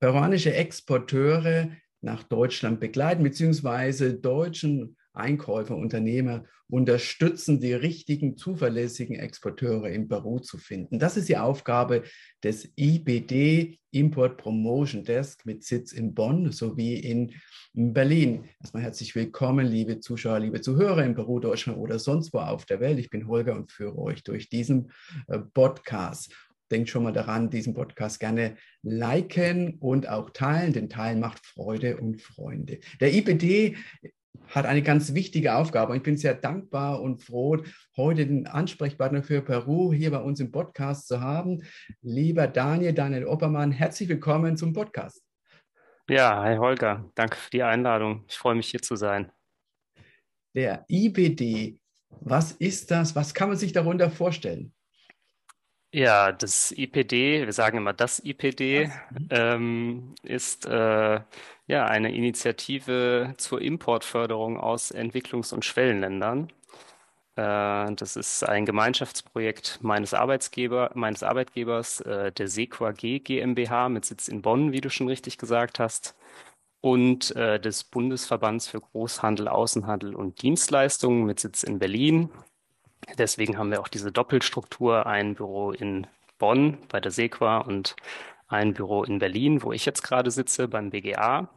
peruanische Exporteure nach Deutschland begleiten, beziehungsweise deutschen Einkäufer, Unternehmer unterstützen, die richtigen, zuverlässigen Exporteure in Peru zu finden. Das ist die Aufgabe des IBD, Import Promotion Desk, mit Sitz in Bonn sowie in Berlin. Erstmal herzlich willkommen, liebe Zuschauer, liebe Zuhörer in Peru, Deutschland oder sonst wo auf der Welt. Ich bin Holger und führe euch durch diesen äh, Podcast denkt schon mal daran, diesen Podcast gerne liken und auch teilen, denn Teilen macht Freude und Freunde. Der IPD hat eine ganz wichtige Aufgabe. Und ich bin sehr dankbar und froh, heute den Ansprechpartner für Peru hier bei uns im Podcast zu haben. Lieber Daniel, Daniel Oppermann, herzlich willkommen zum Podcast. Ja, hi Holger, danke für die Einladung. Ich freue mich hier zu sein. Der IBD, was ist das? Was kann man sich darunter vorstellen? Ja, das IPD, wir sagen immer das IPD, mhm. ähm, ist äh, ja eine Initiative zur Importförderung aus Entwicklungs- und Schwellenländern. Äh, das ist ein Gemeinschaftsprojekt meines Arbeitsgeber, meines Arbeitgebers, äh, der Sequa G GmbH mit Sitz in Bonn, wie du schon richtig gesagt hast, und äh, des Bundesverbands für Großhandel, Außenhandel und Dienstleistungen mit Sitz in Berlin Deswegen haben wir auch diese Doppelstruktur, ein Büro in Bonn bei der Sequa und ein Büro in Berlin, wo ich jetzt gerade sitze beim BGA.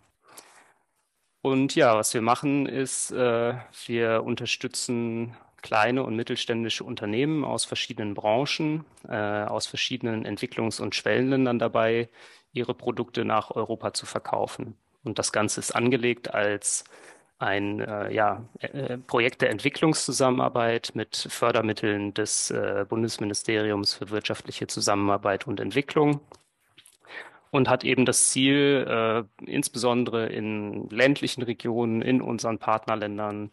Und ja, was wir machen ist, äh, wir unterstützen kleine und mittelständische Unternehmen aus verschiedenen Branchen, äh, aus verschiedenen Entwicklungs- und Schwellenländern dabei, ihre Produkte nach Europa zu verkaufen. Und das Ganze ist angelegt als ein äh, ja, äh, Projekt der Entwicklungszusammenarbeit mit Fördermitteln des äh, Bundesministeriums für wirtschaftliche Zusammenarbeit und Entwicklung und hat eben das Ziel, äh, insbesondere in ländlichen Regionen, in unseren Partnerländern,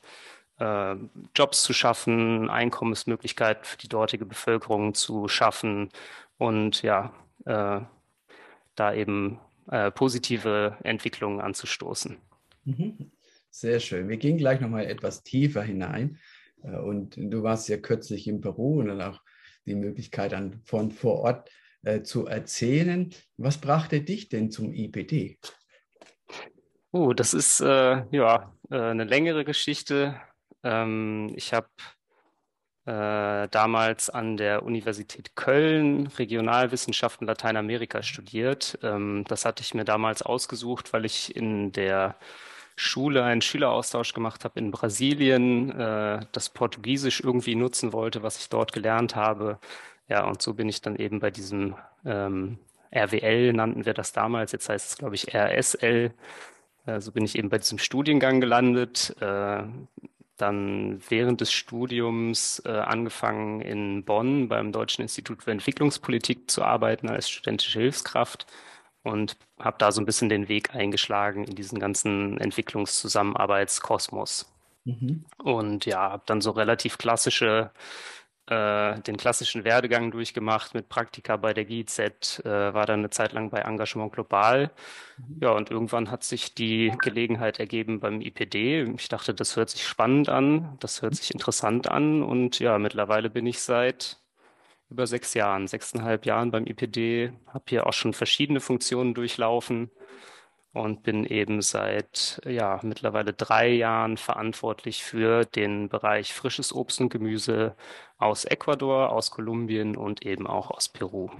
äh, Jobs zu schaffen, Einkommensmöglichkeiten für die dortige Bevölkerung zu schaffen und ja, äh, da eben positive Entwicklungen anzustoßen. Mhm. Sehr schön. Wir gehen gleich nochmal etwas tiefer hinein. Äh, und du warst ja kürzlich in Peru und dann auch die Möglichkeit, an, von vor Ort äh, zu erzählen. Was brachte dich denn zum IPD? Oh, das ist äh, ja äh, eine längere Geschichte. Ähm, ich habe damals an der Universität Köln Regionalwissenschaften Lateinamerika studiert. Ähm, das hatte ich mir damals ausgesucht, weil ich in der Schule einen Schüleraustausch gemacht habe in Brasilien, äh, das Portugiesisch irgendwie nutzen wollte, was ich dort gelernt habe. Ja, und so bin ich dann eben bei diesem ähm, RWL, nannten wir das damals, jetzt heißt es, glaube ich, RSL. Äh, so bin ich eben bei diesem Studiengang gelandet. Äh, dann während des Studiums äh, angefangen in Bonn beim Deutschen Institut für Entwicklungspolitik zu arbeiten als studentische Hilfskraft und habe da so ein bisschen den Weg eingeschlagen in diesen ganzen Entwicklungszusammenarbeitskosmos. Mhm. Und ja, habe dann so relativ klassische, äh, den klassischen Werdegang durchgemacht mit Praktika bei der GIZ, äh, war dann eine Zeit lang bei Engagement Global. Mhm. Ja, und irgendwann hat sich die Gelegenheit ergeben beim IPD. Ich dachte, das hört sich spannend an, das hört sich interessant an. Und ja, mittlerweile bin ich seit über sechs Jahren, sechseinhalb Jahren beim IPD, habe hier auch schon verschiedene Funktionen durchlaufen und bin eben seit ja mittlerweile drei Jahren verantwortlich für den Bereich frisches Obst und Gemüse aus Ecuador, aus Kolumbien und eben auch aus Peru.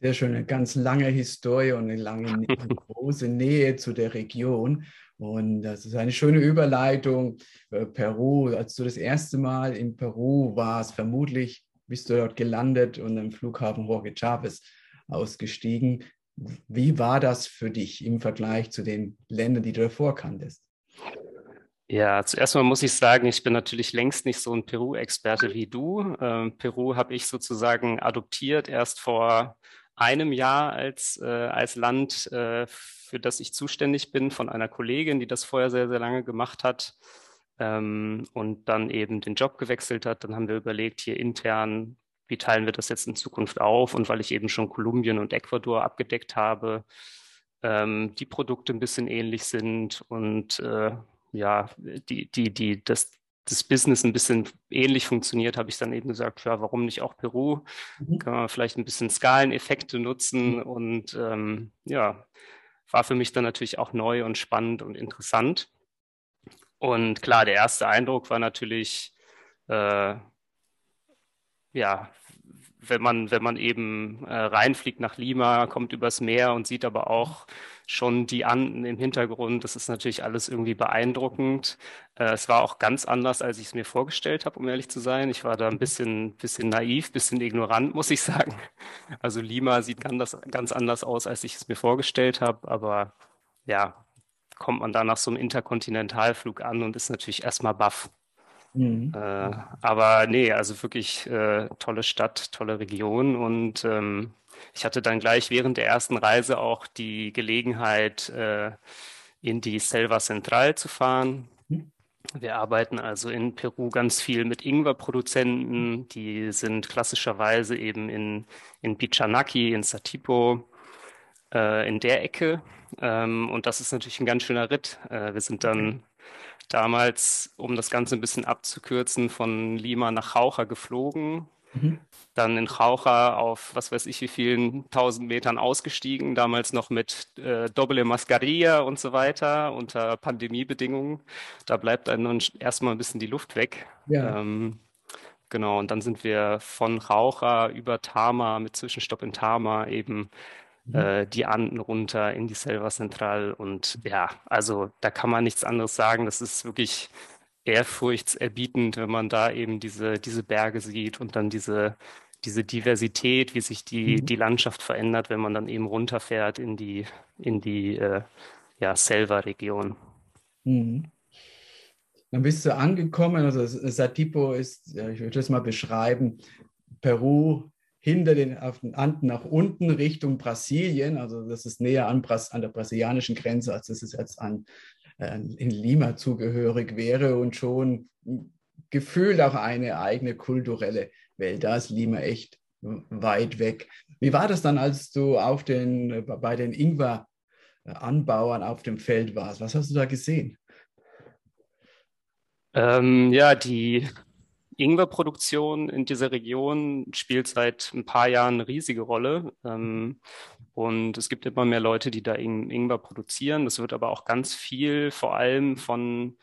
Sehr schön, eine ganz lange Historie und eine lange, eine große Nähe zu der Region. Und das ist eine schöne Überleitung. Äh, Peru, als du das erste Mal in Peru warst, vermutlich bist du dort gelandet und am Flughafen Jorge Chavez ausgestiegen. Wie war das für dich im Vergleich zu den Ländern, die du davor kanntest? Ja, zuerst mal muss ich sagen, ich bin natürlich längst nicht so ein Peru-Experte wie du. Ähm, Peru habe ich sozusagen adoptiert erst vor einem Jahr als, äh, als Land, äh, für das ich zuständig bin, von einer Kollegin, die das vorher sehr, sehr lange gemacht hat ähm, und dann eben den Job gewechselt hat. Dann haben wir überlegt, hier intern, wie teilen wir das jetzt in Zukunft auf? Und weil ich eben schon Kolumbien und Ecuador abgedeckt habe, ähm, die Produkte ein bisschen ähnlich sind und äh, ja, die, die, die, das, das Business ein bisschen ähnlich funktioniert, habe ich dann eben gesagt, ja, warum nicht auch Peru? Mhm. Kann man vielleicht ein bisschen Skaleneffekte nutzen mhm. und ähm, ja, war für mich dann natürlich auch neu und spannend und interessant. Und klar, der erste Eindruck war natürlich, äh, ja, wenn man, wenn man eben äh, reinfliegt nach Lima, kommt übers Meer und sieht aber auch schon die Anden im Hintergrund. Das ist natürlich alles irgendwie beeindruckend. Äh, es war auch ganz anders, als ich es mir vorgestellt habe, um ehrlich zu sein. Ich war da ein bisschen, bisschen naiv, bisschen ignorant, muss ich sagen. Also Lima sieht ganz, ganz anders aus, als ich es mir vorgestellt habe. Aber ja, kommt man da nach so einem Interkontinentalflug an und ist natürlich erstmal baff. Mhm. Äh, aber nee, also wirklich äh, tolle Stadt, tolle Region und ähm, ich hatte dann gleich während der ersten Reise auch die Gelegenheit, äh, in die Selva Central zu fahren. Mhm. Wir arbeiten also in Peru ganz viel mit Ingwer-Produzenten. Die sind klassischerweise eben in, in Pichanaki, in Satipo, äh, in der Ecke. Ähm, und das ist natürlich ein ganz schöner Ritt. Äh, wir sind dann damals, um das Ganze ein bisschen abzukürzen, von Lima nach Jauja geflogen. Mhm. Dann in Jauja auf was weiß ich wie vielen tausend Metern ausgestiegen, damals noch mit äh, Doble Mascarilla und so weiter unter Pandemiebedingungen. Da bleibt einem erstmal ein bisschen die Luft weg. Ja. Ähm, genau, und dann sind wir von Jauja über Tama mit Zwischenstopp in Tama eben Mhm. äh, die Anden runter in die Selva Central. Und ja, also da kann man nichts anderes sagen. Das ist wirklich ehrfurchtserbietend, wenn man da eben diese, diese Berge sieht und dann diese, diese Diversität, wie sich die, mhm. die Landschaft verändert, wenn man dann eben runterfährt in die, in die äh, ja, Selva-Region. Mhm. Dann bist du angekommen, also Satipo ist, ich würde das mal beschreiben, Peru hinter den, Anden nach unten Richtung Brasilien. Also das ist näher an, an der brasilianischen Grenze, als es jetzt an, äh, in Lima zugehörig wäre und schon gefühlt auch eine eigene kulturelle Welt. Da ist Lima echt weit weg. Wie war das dann, als du auf den, bei den Ingwer-Anbauern auf dem Feld warst? Was hast du da gesehen? Ähm, ja, die Ingwerproduktion in dieser Region spielt seit ein paar Jahren eine riesige Rolle. Ähm, und es gibt immer mehr Leute, die da Ingwer produzieren. Das wird aber auch ganz viel vor allem von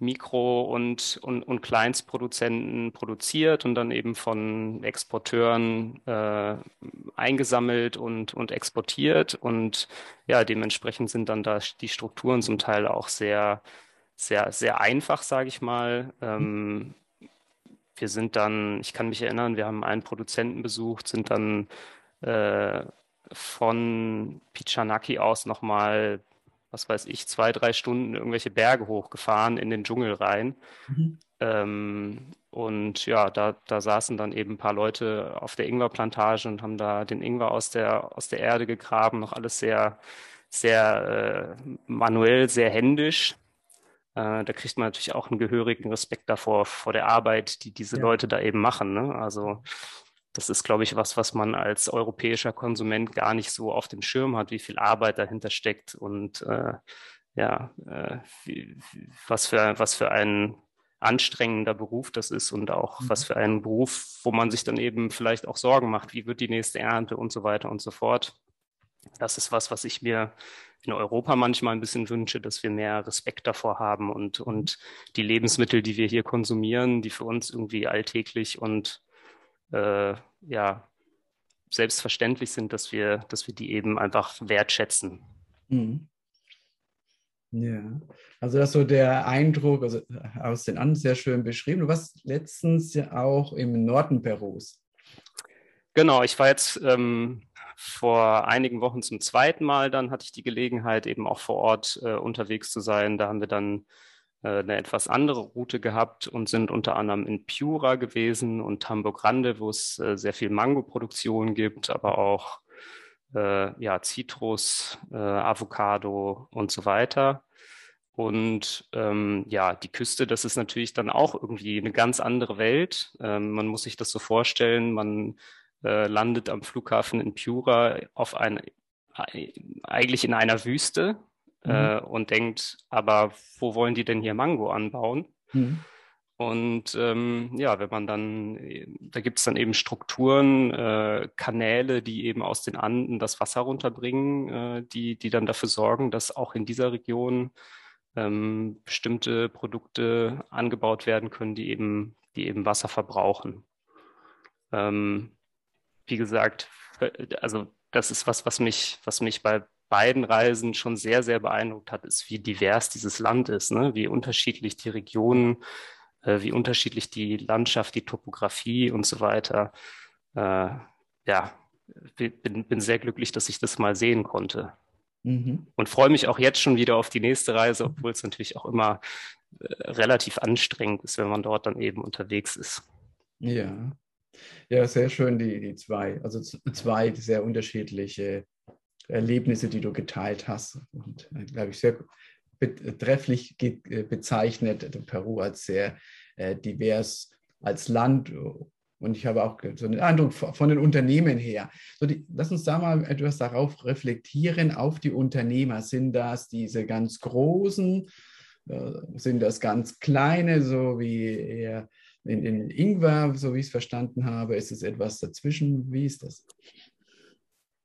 Mikro- und, und, und Kleinstproduzenten produziert und dann eben von Exporteuren äh, eingesammelt und, und exportiert. Und ja, dementsprechend sind dann da die Strukturen zum Teil auch sehr, sehr, sehr einfach, sage ich mal. Ähm, wir sind dann, ich kann mich erinnern, wir haben einen Produzenten besucht, sind dann äh, von Pichanaki aus nochmal, was weiß ich, zwei, drei Stunden irgendwelche Berge hochgefahren in den Dschungel rein. Mhm. Ähm, und ja, da, da saßen dann eben ein paar Leute auf der Ingwerplantage und haben da den Ingwer aus der, aus der Erde gegraben, noch alles sehr, sehr äh, manuell, sehr händisch. Äh, da kriegt man natürlich auch einen gehörigen Respekt davor, vor der Arbeit, die diese ja. Leute da eben machen. Ne? Also das ist, glaube ich, was, was man als europäischer Konsument gar nicht so auf dem Schirm hat, wie viel Arbeit dahinter steckt und äh, ja, äh, wie, was für was für ein anstrengender Beruf das ist und auch mhm. was für ein Beruf, wo man sich dann eben vielleicht auch Sorgen macht, wie wird die nächste Ernte und so weiter und so fort. Das ist was, was ich mir in Europa manchmal ein bisschen wünsche, dass wir mehr Respekt davor haben und, und die Lebensmittel, die wir hier konsumieren, die für uns irgendwie alltäglich und äh, ja, selbstverständlich sind, dass wir, dass wir die eben einfach wertschätzen. Mhm. Ja, also das ist so der Eindruck, also aus den anderen sehr schön beschrieben. Du warst letztens ja auch im Norden Perus. Genau, ich war jetzt ähm, vor einigen Wochen zum zweiten Mal. Dann hatte ich die Gelegenheit, eben auch vor Ort äh, unterwegs zu sein. Da haben wir dann äh, eine etwas andere Route gehabt und sind unter anderem in Piura gewesen und Tambo Grande, wo es äh, sehr viel Mango-Produktion gibt, aber auch äh, ja, Zitrus, äh, Avocado und so weiter. Und ähm, ja, die Küste, das ist natürlich dann auch irgendwie eine ganz andere Welt. Ähm, man muss sich das so vorstellen, man äh, landet am Flughafen in Piura auf ein, eigentlich in einer Wüste mhm. äh, und denkt, aber wo wollen die denn hier Mango anbauen? Mhm. Und ähm, ja, wenn man dann, da gibt es dann eben Strukturen, äh, Kanäle, die eben aus den Anden das Wasser runterbringen, äh, die, die dann dafür sorgen, dass auch in dieser Region ähm, bestimmte Produkte angebaut werden können, die eben, die eben Wasser verbrauchen. Ähm, wie gesagt, also das ist was, was mich, was mich bei beiden Reisen schon sehr, sehr beeindruckt hat, ist, wie divers dieses Land ist, ne? wie unterschiedlich die Regionen, äh, wie unterschiedlich die Landschaft, die Topografie und so weiter. Äh, ja, bin, bin sehr glücklich, dass ich das mal sehen konnte. Mhm. Und freue mich auch jetzt schon wieder auf die nächste Reise, obwohl es natürlich auch immer äh, relativ anstrengend ist, wenn man dort dann eben unterwegs ist. Ja, ja, sehr schön, die, die zwei, also zwei sehr unterschiedliche Erlebnisse, die du geteilt hast. Und, äh, glaube ich, sehr trefflich äh, bezeichnet Peru als sehr äh, divers als Land und ich habe auch so einen Eindruck von den Unternehmen her. So die, lass uns da mal etwas darauf reflektieren, auf die Unternehmer. Sind das diese ganz großen? Sind das ganz kleine, so wie eher in, in Ingwer, so wie ich es verstanden habe? Ist es etwas dazwischen? Wie ist das?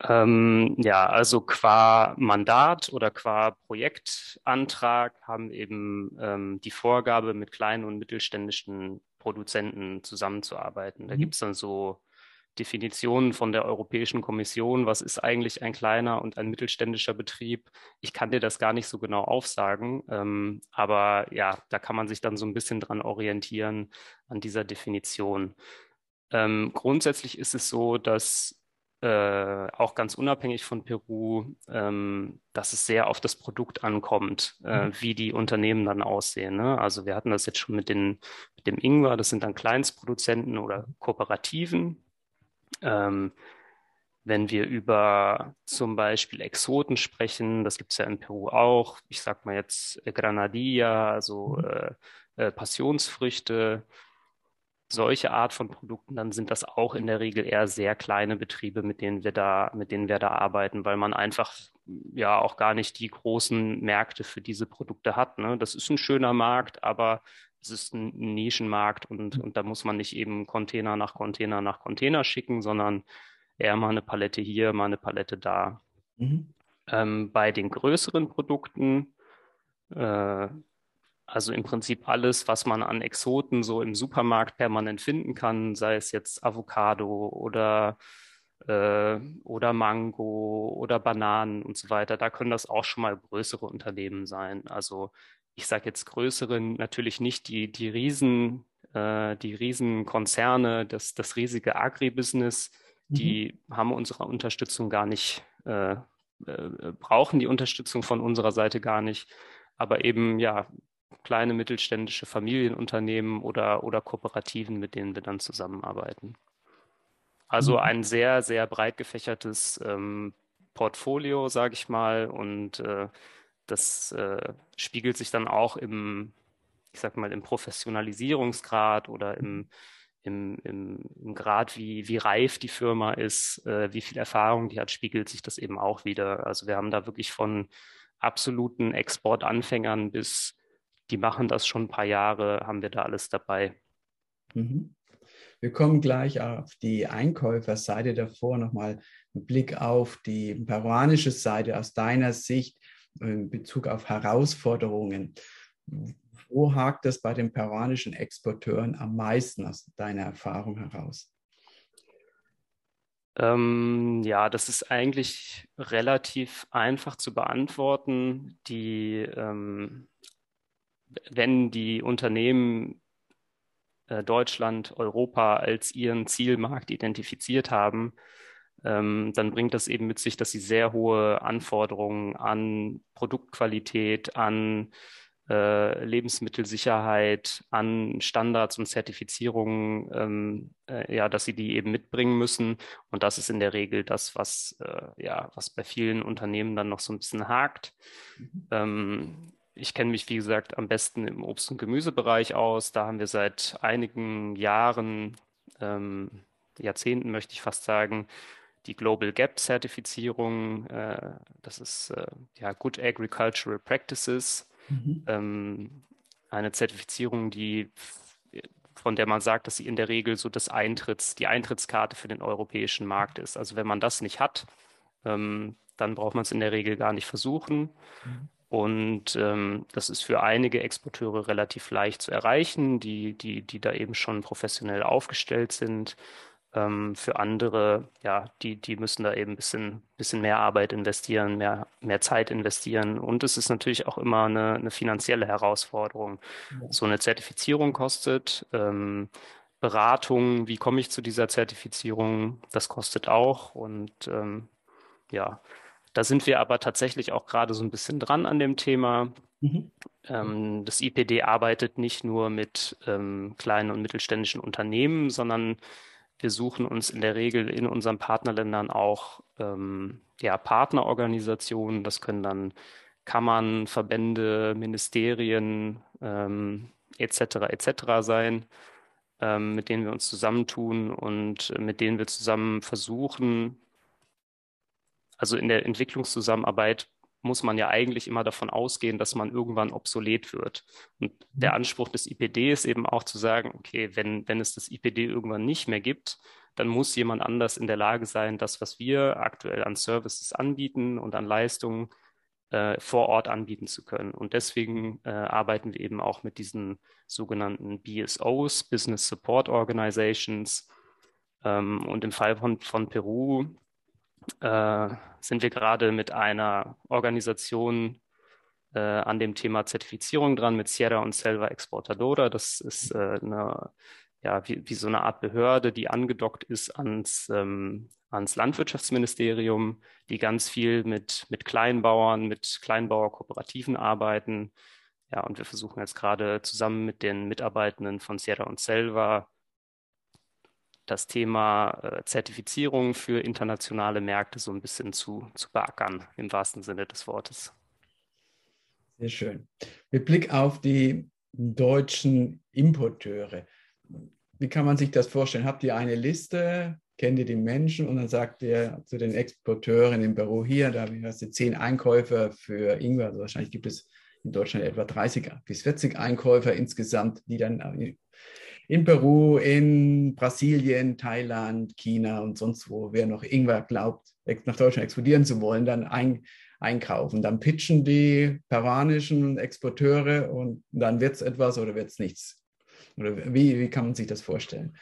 Ähm, ja, also qua Mandat oder qua Projektantrag haben eben ähm, die Vorgabe, mit kleinen und mittelständischen Produzenten zusammenzuarbeiten. Da mhm. gibt es dann so Definitionen von der Europäischen Kommission, was ist eigentlich ein kleiner und ein mittelständischer Betrieb. Ich kann dir das gar nicht so genau aufsagen, ähm, aber ja, da kann man sich dann so ein bisschen dran orientieren an dieser Definition. Ähm, grundsätzlich ist es so, dass äh, auch ganz unabhängig von Peru, ähm, dass es sehr auf das Produkt ankommt, äh, mhm. wie die Unternehmen dann aussehen. Ne? Also wir hatten das jetzt schon mit, den, mit dem Ingwer, das sind dann Kleinstproduzenten oder Kooperativen. Ähm, wenn wir über zum Beispiel Exoten sprechen, das gibt es ja in Peru auch, ich sag mal jetzt Granadilla, also äh, äh, Passionsfrüchte, solche Art von Produkten, dann sind das auch in der Regel eher sehr kleine Betriebe, mit denen wir da, mit denen wir da arbeiten, weil man einfach ja auch gar nicht die großen Märkte für diese Produkte hat. Ne? Das ist ein schöner Markt, aber es ist ein Nischenmarkt und, und da muss man nicht eben Container nach Container nach Container schicken, sondern eher mal eine Palette hier, mal eine Palette da. Mhm. Ähm, bei den größeren Produkten äh, also im Prinzip alles, was man an Exoten so im Supermarkt permanent finden kann, sei es jetzt Avocado oder, äh, oder Mango oder Bananen und so weiter. Da können das auch schon mal größere Unternehmen sein. Also ich sage jetzt größere, natürlich nicht die, die Riesen, äh, die Riesenkonzerne, das, das riesige Agribusiness, die mhm. haben unsere Unterstützung gar nicht, äh, äh, brauchen die Unterstützung von unserer Seite gar nicht. Aber eben, ja, kleine mittelständische Familienunternehmen oder, oder Kooperativen, mit denen wir dann zusammenarbeiten. Also mhm. ein sehr, sehr breit gefächertes ähm, Portfolio, sage ich mal, und äh, das äh, spiegelt sich dann auch im, ich sag mal, im Professionalisierungsgrad oder im, im, im, im Grad, wie, wie reif die Firma ist, äh, wie viel Erfahrung die hat, spiegelt sich das eben auch wieder. Also wir haben da wirklich von absoluten Exportanfängern bis die machen das schon ein paar Jahre, haben wir da alles dabei. Mhm. Wir kommen gleich auf die Einkäuferseite davor nochmal einen Blick auf die peruanische Seite aus deiner Sicht in Bezug auf Herausforderungen. Wo hakt es bei den peruanischen Exporteuren am meisten aus deiner Erfahrung heraus? Ähm, ja, das ist eigentlich relativ einfach zu beantworten. Die ähm, wenn die Unternehmen äh, Deutschland, Europa als ihren Zielmarkt identifiziert haben, ähm, dann bringt das eben mit sich, dass sie sehr hohe Anforderungen an Produktqualität, an äh, Lebensmittelsicherheit, an Standards und Zertifizierungen, ähm, äh, ja, dass sie die eben mitbringen müssen. Und das ist in der Regel das, was, äh, ja, was bei vielen Unternehmen dann noch so ein bisschen hakt. Mhm. Ähm, ich kenne mich, wie gesagt, am besten im Obst- und Gemüsebereich aus. Da haben wir seit einigen Jahren, ähm, Jahrzehnten möchte ich fast sagen, die Global Gap Zertifizierung. Äh, das ist äh, ja Good Agricultural Practices. Mhm. Ähm, eine Zertifizierung, die von der man sagt, dass sie in der Regel so das Eintritts, die Eintrittskarte für den europäischen Markt ist. Also wenn man das nicht hat, ähm, dann braucht man es in der Regel gar nicht versuchen. Mhm. Und ähm, das ist für einige Exporteure relativ leicht zu erreichen, die, die, die da eben schon professionell aufgestellt sind. Ähm, für andere, ja, die, die müssen da eben ein bisschen, bisschen mehr Arbeit investieren, mehr, mehr Zeit investieren. Und es ist natürlich auch immer eine, eine finanzielle Herausforderung. So eine Zertifizierung kostet. Ähm, Beratung, wie komme ich zu dieser Zertifizierung, das kostet auch. Und ähm, ja, da sind wir aber tatsächlich auch gerade so ein bisschen dran an dem Thema. Mhm. Ähm, das IPD arbeitet nicht nur mit ähm, kleinen und mittelständischen Unternehmen, sondern wir suchen uns in der Regel in unseren Partnerländern auch ähm, ja, Partnerorganisationen. Das können dann Kammern, Verbände, Ministerien ähm, etc. etc. sein, ähm, mit denen wir uns zusammentun und mit denen wir zusammen versuchen, also in der Entwicklungszusammenarbeit muss man ja eigentlich immer davon ausgehen, dass man irgendwann obsolet wird. Und der mhm. Anspruch des IPD ist eben auch zu sagen, okay, wenn, wenn es das IPD irgendwann nicht mehr gibt, dann muss jemand anders in der Lage sein, das, was wir aktuell an Services anbieten und an Leistungen äh, vor Ort anbieten zu können. Und deswegen äh, arbeiten wir eben auch mit diesen sogenannten BSOs, Business Support Organizations. Ähm, und im Fall von, von Peru äh, sind wir gerade mit einer Organisation äh, an dem Thema Zertifizierung dran, mit Sierra und Selva Exportadora. Das ist äh, eine, ja, wie, wie, so eine Art Behörde, die angedockt ist ans, ähm, ans Landwirtschaftsministerium, die ganz viel mit, mit Kleinbauern, mit Kleinbauerkooperativen arbeiten. Ja, und wir versuchen jetzt gerade zusammen mit den Mitarbeitenden von Sierra und Selva das Thema äh, Zertifizierung für internationale Märkte so ein bisschen zu, zu beackern, im wahrsten Sinne des Wortes. Sehr schön. Mit Blick auf die deutschen Importeure, wie kann man sich das vorstellen? Habt ihr eine Liste? Kennt ihr die Menschen? Und dann sagt ihr zu den Exporteuren im Büro hier, da hast du zehn Einkäufer für Ingwer. Also wahrscheinlich gibt es in Deutschland etwa 30 bis 40 Einkäufer insgesamt, die dann in Peru, in Brasilien, Thailand, China und sonst wo, wer noch irgendwer glaubt, nach Deutschland exportieren zu wollen, dann ein, einkaufen. Dann pitchen die peruanischen Exporteure und dann wird es etwas oder wird es nichts. Oder wie, wie kann man sich das vorstellen?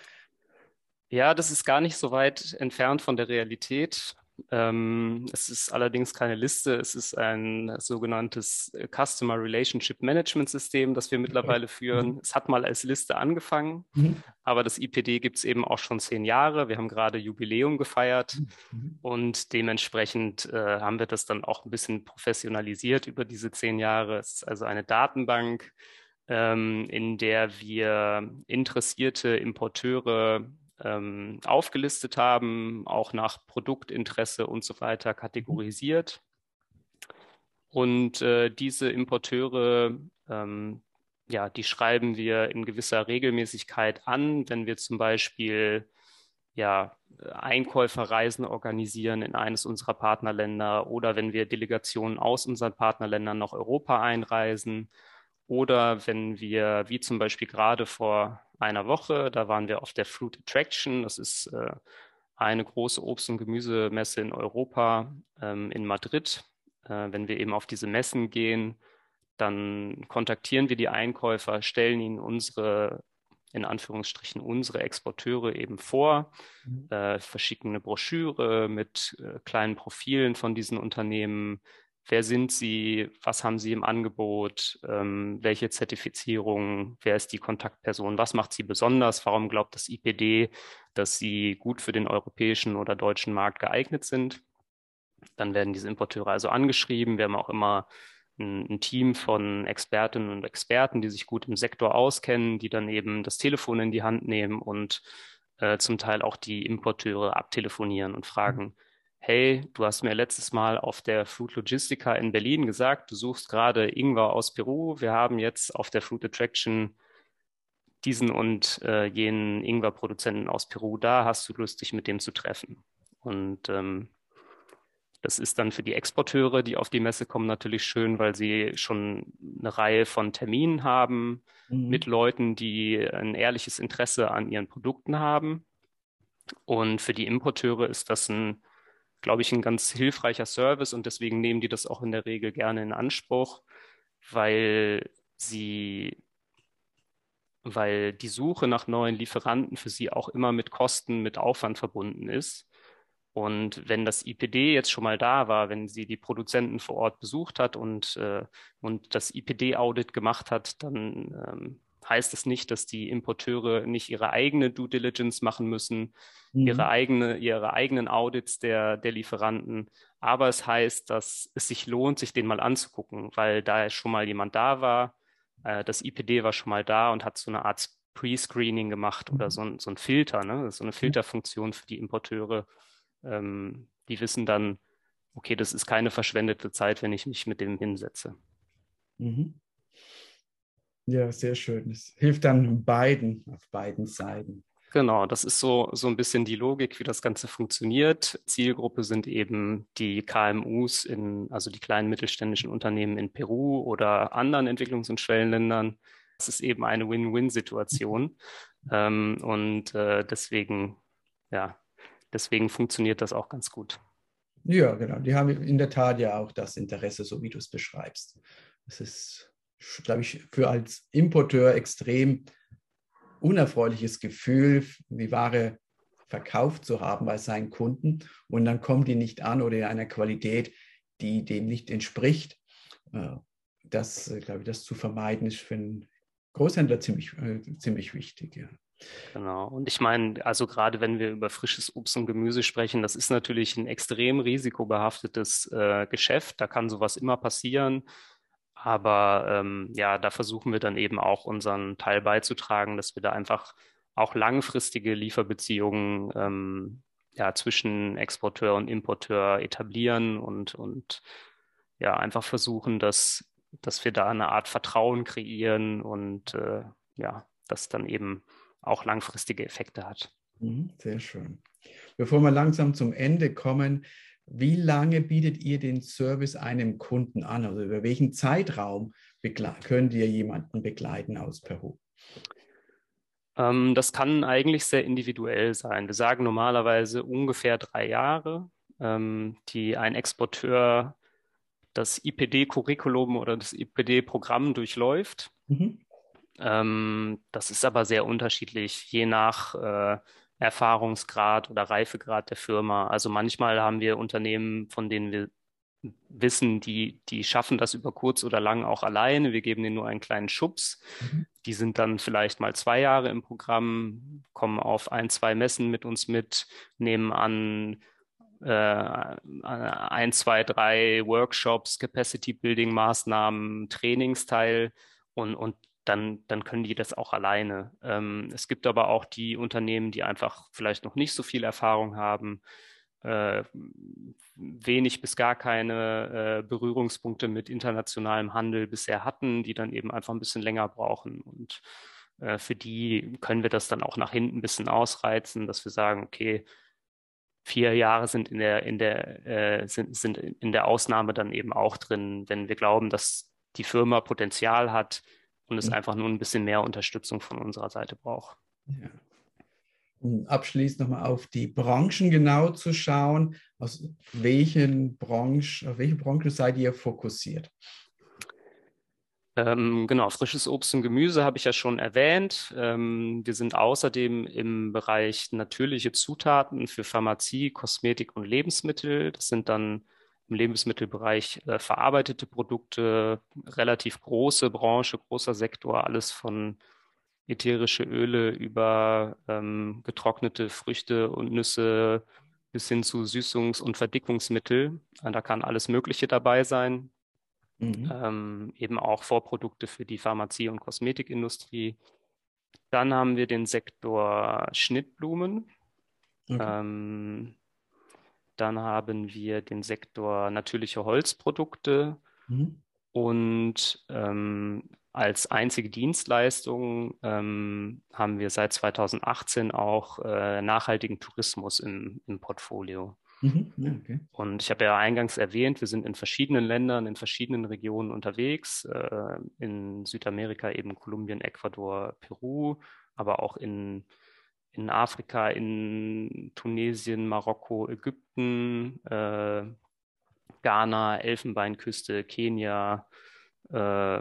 Ja, das ist gar nicht so weit entfernt von der Realität. Ähm, es ist allerdings keine Liste, es ist ein sogenanntes äh, Customer Relationship Management System, das wir mittlerweile führen. Mhm. Es hat mal als Liste angefangen, mhm. aber das IPD gibt es eben auch schon zehn Jahre. Wir haben gerade Jubiläum gefeiert mhm. und dementsprechend äh, haben wir das dann auch ein bisschen professionalisiert über diese zehn Jahre. Es ist also eine Datenbank, ähm, in der wir interessierte Importeure ähm, aufgelistet haben, auch nach Produktinteresse und so weiter kategorisiert. Und äh, diese Importeure, ähm, ja, die schreiben wir in gewisser Regelmäßigkeit an, wenn wir zum Beispiel ja, Einkäuferreisen organisieren in eines unserer Partnerländer oder wenn wir Delegationen aus unseren Partnerländern nach Europa einreisen oder wenn wir, wie zum Beispiel gerade vor einer Woche, da waren wir auf der Fruit Attraction, das ist äh, eine große Obst- und Gemüsemesse in Europa, ähm, in Madrid. Äh, wenn wir eben auf diese Messen gehen, dann kontaktieren wir die Einkäufer, stellen ihnen unsere, in Anführungsstrichen, unsere Exporteure eben vor, mhm. äh, verschicken eine Broschüre mit äh, kleinen Profilen von diesen Unternehmen, Wer sind Sie? Was haben Sie im Angebot? Ähm, welche Zertifizierung? Wer ist die Kontaktperson? Was macht Sie besonders? Warum glaubt das IPD, dass Sie gut für den europäischen oder deutschen Markt geeignet sind? Dann werden diese Importeure also angeschrieben. Wir haben auch immer ein, ein Team von Expertinnen und Experten, die sich gut im Sektor auskennen, die dann eben das Telefon in die Hand nehmen und äh, zum Teil auch die Importeure abtelefonieren und fragen, mhm hey, du hast mir letztes Mal auf der Food Logistica in Berlin gesagt, du suchst gerade Ingwer aus Peru. Wir haben jetzt auf der Food Attraction diesen und äh, jenen Ingwer-Produzenten aus Peru da. Hast du Lust, dich mit dem zu treffen? Und ähm, Das ist dann für die Exporteure, die auf die Messe kommen, natürlich schön, weil sie schon eine Reihe von Terminen haben mhm. mit Leuten, die ein ehrliches Interesse an ihren Produkten haben. Und für die Importeure ist das ein, glaube ich, ein ganz hilfreicher Service und deswegen nehmen die das auch in der Regel gerne in Anspruch, weil sie weil die Suche nach neuen Lieferanten für sie auch immer mit Kosten, mit Aufwand verbunden ist. Und wenn das IPD jetzt schon mal da war, wenn sie die Produzenten vor Ort besucht hat und, äh, und das IPD-Audit gemacht hat, dann ähm, heißt es nicht, dass die Importeure nicht ihre eigene Due Diligence machen müssen, mhm. ihre, eigene, ihre eigenen Audits der, der Lieferanten. Aber es heißt, dass es sich lohnt, sich den mal anzugucken, weil da schon mal jemand da war, äh, das IPD war schon mal da und hat so eine Art Pre-Screening gemacht oder mhm. so ein, so ein Filter, ne? so eine Filterfunktion für die Importeure ähm, die wissen dann, okay, das ist keine verschwendete Zeit, wenn ich mich mit dem hinsetze. Mhm. Ja, sehr schön. Es hilft dann beiden, auf beiden Seiten. Genau, das ist so, so ein bisschen die Logik, wie das Ganze funktioniert. Zielgruppe sind eben die KMUs in, also die kleinen mittelständischen Unternehmen in Peru oder anderen Entwicklungs- und Schwellenländern. Es ist eben eine Win-Win-Situation. Ähm, und äh, deswegen, ja, deswegen funktioniert das auch ganz gut. Ja, genau. Die haben in der Tat ja auch das Interesse, so wie du es beschreibst. Es ist, glaube ich, für als Importeur extrem unerfreuliches Gefühl, die Ware verkauft zu haben bei seinen Kunden und dann kommt die nicht an oder in einer Qualität, die dem nicht entspricht. Äh, das, glaube ich, das zu vermeiden ist für einen Großhändler ziemlich, äh, ziemlich wichtig. Ja. Genau. Und ich meine, also gerade wenn wir über frisches Obst und Gemüse sprechen, das ist natürlich ein extrem risikobehaftetes äh, Geschäft. Da kann sowas immer passieren. Aber ähm, ja, da versuchen wir dann eben auch unseren Teil beizutragen, dass wir da einfach auch langfristige Lieferbeziehungen ähm, ja, zwischen Exporteur und Importeur etablieren und, und ja, einfach versuchen, dass, dass wir da eine Art Vertrauen kreieren und äh, ja, das dann eben auch langfristige Effekte hat. Mhm, sehr schön. Bevor wir langsam zum Ende kommen, wie lange bietet ihr den Service einem Kunden an? Also über welchen Zeitraum könnt ihr jemanden begleiten aus Peru? Ähm, das kann eigentlich sehr individuell sein. Wir sagen normalerweise ungefähr drei Jahre, ähm, die ein Exporteur das IPD-Curriculum oder das IPD-Programm durchläuft. Mhm. Ähm, das ist aber sehr unterschiedlich, je nach äh, Erfahrungsgrad oder Reifegrad der Firma. Also manchmal haben wir Unternehmen, von denen wir wissen, die, die schaffen das über kurz oder lang auch alleine. Wir geben denen nur einen kleinen Schubs. Mhm. Die sind dann vielleicht mal zwei Jahre im Programm, kommen auf ein, zwei Messen mit uns mit, nehmen an äh, ein, zwei, drei Workshops, Capacity Building Maßnahmen, Trainingsteil und, und dann, dann können die das auch alleine. Ähm, es gibt aber auch die Unternehmen, die einfach vielleicht noch nicht so viel Erfahrung haben, äh, wenig bis gar keine äh, Berührungspunkte mit internationalem Handel bisher hatten, die dann eben einfach ein bisschen länger brauchen. Und äh, für die können wir das dann auch nach hinten ein bisschen ausreizen, dass wir sagen, okay, vier Jahre sind in der, in der, äh, sind, sind in der Ausnahme dann eben auch drin, wenn wir glauben, dass die Firma Potenzial hat, und es mhm. einfach nur ein bisschen mehr Unterstützung von unserer Seite braucht. Ja. Um abschließend nochmal auf die Branchen genau zu schauen, aus welchen Branchen, auf welche Branche seid ihr fokussiert? Ähm, genau, frisches Obst und Gemüse habe ich ja schon erwähnt. Ähm, wir sind außerdem im Bereich natürliche Zutaten für Pharmazie, Kosmetik und Lebensmittel. Das sind dann im Lebensmittelbereich äh, verarbeitete Produkte, relativ große Branche, großer Sektor, alles von ätherische Öle über ähm, getrocknete Früchte und Nüsse bis hin zu Süßungs- und Verdickungsmittel. Da kann alles Mögliche dabei sein. Mhm. Ähm, eben auch Vorprodukte für die Pharmazie- und Kosmetikindustrie. Dann haben wir den Sektor Schnittblumen. Okay. Ähm, dann haben wir den Sektor natürliche Holzprodukte mhm. und ähm, als einzige Dienstleistung ähm, haben wir seit 2018 auch äh, nachhaltigen Tourismus im, im Portfolio. Mhm. Ja, okay. Und ich habe ja eingangs erwähnt, wir sind in verschiedenen Ländern, in verschiedenen Regionen unterwegs. Äh, in Südamerika eben Kolumbien, Ecuador, Peru, aber auch in, in Afrika, in Tunesien, Marokko, Ägypten, äh, Ghana, Elfenbeinküste, Kenia. Äh,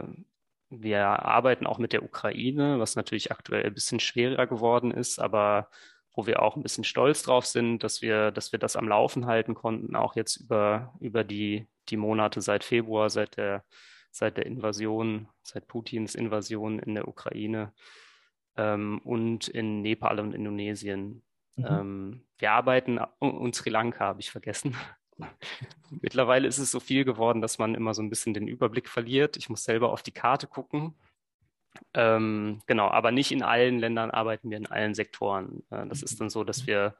wir arbeiten auch mit der Ukraine, was natürlich aktuell ein bisschen schwerer geworden ist, aber wo wir auch ein bisschen stolz drauf sind, dass wir, dass wir das am Laufen halten konnten, auch jetzt über, über die, die Monate seit Februar, seit der, seit der Invasion, seit Putins Invasion in der Ukraine ähm, und in Nepal und Indonesien. Mhm. Ähm, wir arbeiten und Sri Lanka habe ich vergessen. Mittlerweile ist es so viel geworden, dass man immer so ein bisschen den Überblick verliert. Ich muss selber auf die Karte gucken ähm, genau, aber nicht in allen Ländern arbeiten wir in allen Sektoren. Äh, das ist dann so, dass wir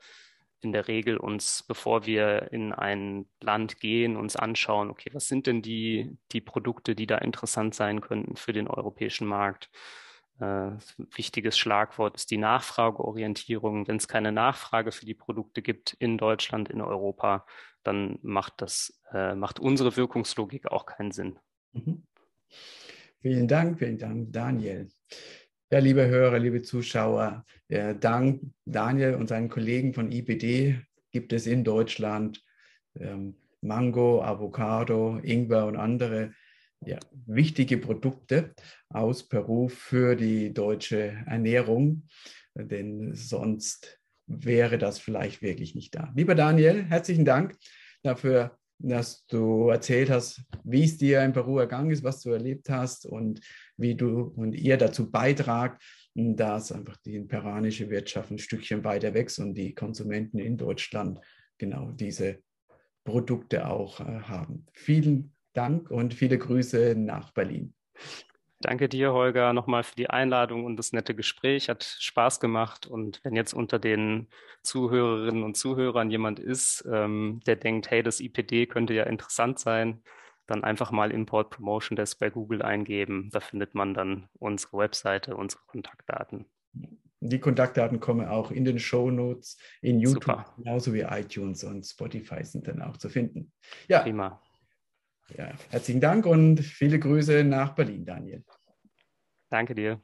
in der Regel uns, bevor wir in ein Land gehen, uns anschauen, okay, was sind denn die, die Produkte, die da interessant sein könnten für den europäischen Markt? Äh, wichtiges Schlagwort ist die Nachfrageorientierung. Wenn es keine Nachfrage für die Produkte gibt in Deutschland, in Europa, dann macht das, äh, macht unsere Wirkungslogik auch keinen Sinn. Mhm. Vielen Dank, vielen Dank, Daniel. Ja, liebe Hörer, liebe Zuschauer, dank Daniel und seinen Kollegen von IBD gibt es in Deutschland ähm, Mango, Avocado, Ingwer und andere ja, wichtige Produkte aus Peru für die deutsche Ernährung, denn sonst wäre das vielleicht wirklich nicht da. Lieber Daniel, herzlichen Dank dafür, dass du erzählt hast, wie es dir in Peru ergangen ist, was du erlebt hast und wie du und ihr dazu beitragt, dass einfach die peruanische Wirtschaft ein Stückchen weiter wächst und die Konsumenten in Deutschland genau diese Produkte auch äh, haben. Vielen Dank und viele Grüße nach Berlin. Danke dir, Holger, nochmal für die Einladung und das nette Gespräch. Hat Spaß gemacht. Und wenn jetzt unter den Zuhörerinnen und Zuhörern jemand ist, ähm, der denkt, hey, das IPD könnte ja interessant sein, dann einfach mal Import Promotion Desk bei Google eingeben. Da findet man dann unsere Webseite, unsere Kontaktdaten. Die Kontaktdaten kommen auch in den Show Notes, in YouTube, Super. genauso wie iTunes und Spotify sind dann auch zu finden. Ja, Prima. Ja, herzlichen Dank und viele Grüße nach Berlin, Daniel. Danke dir.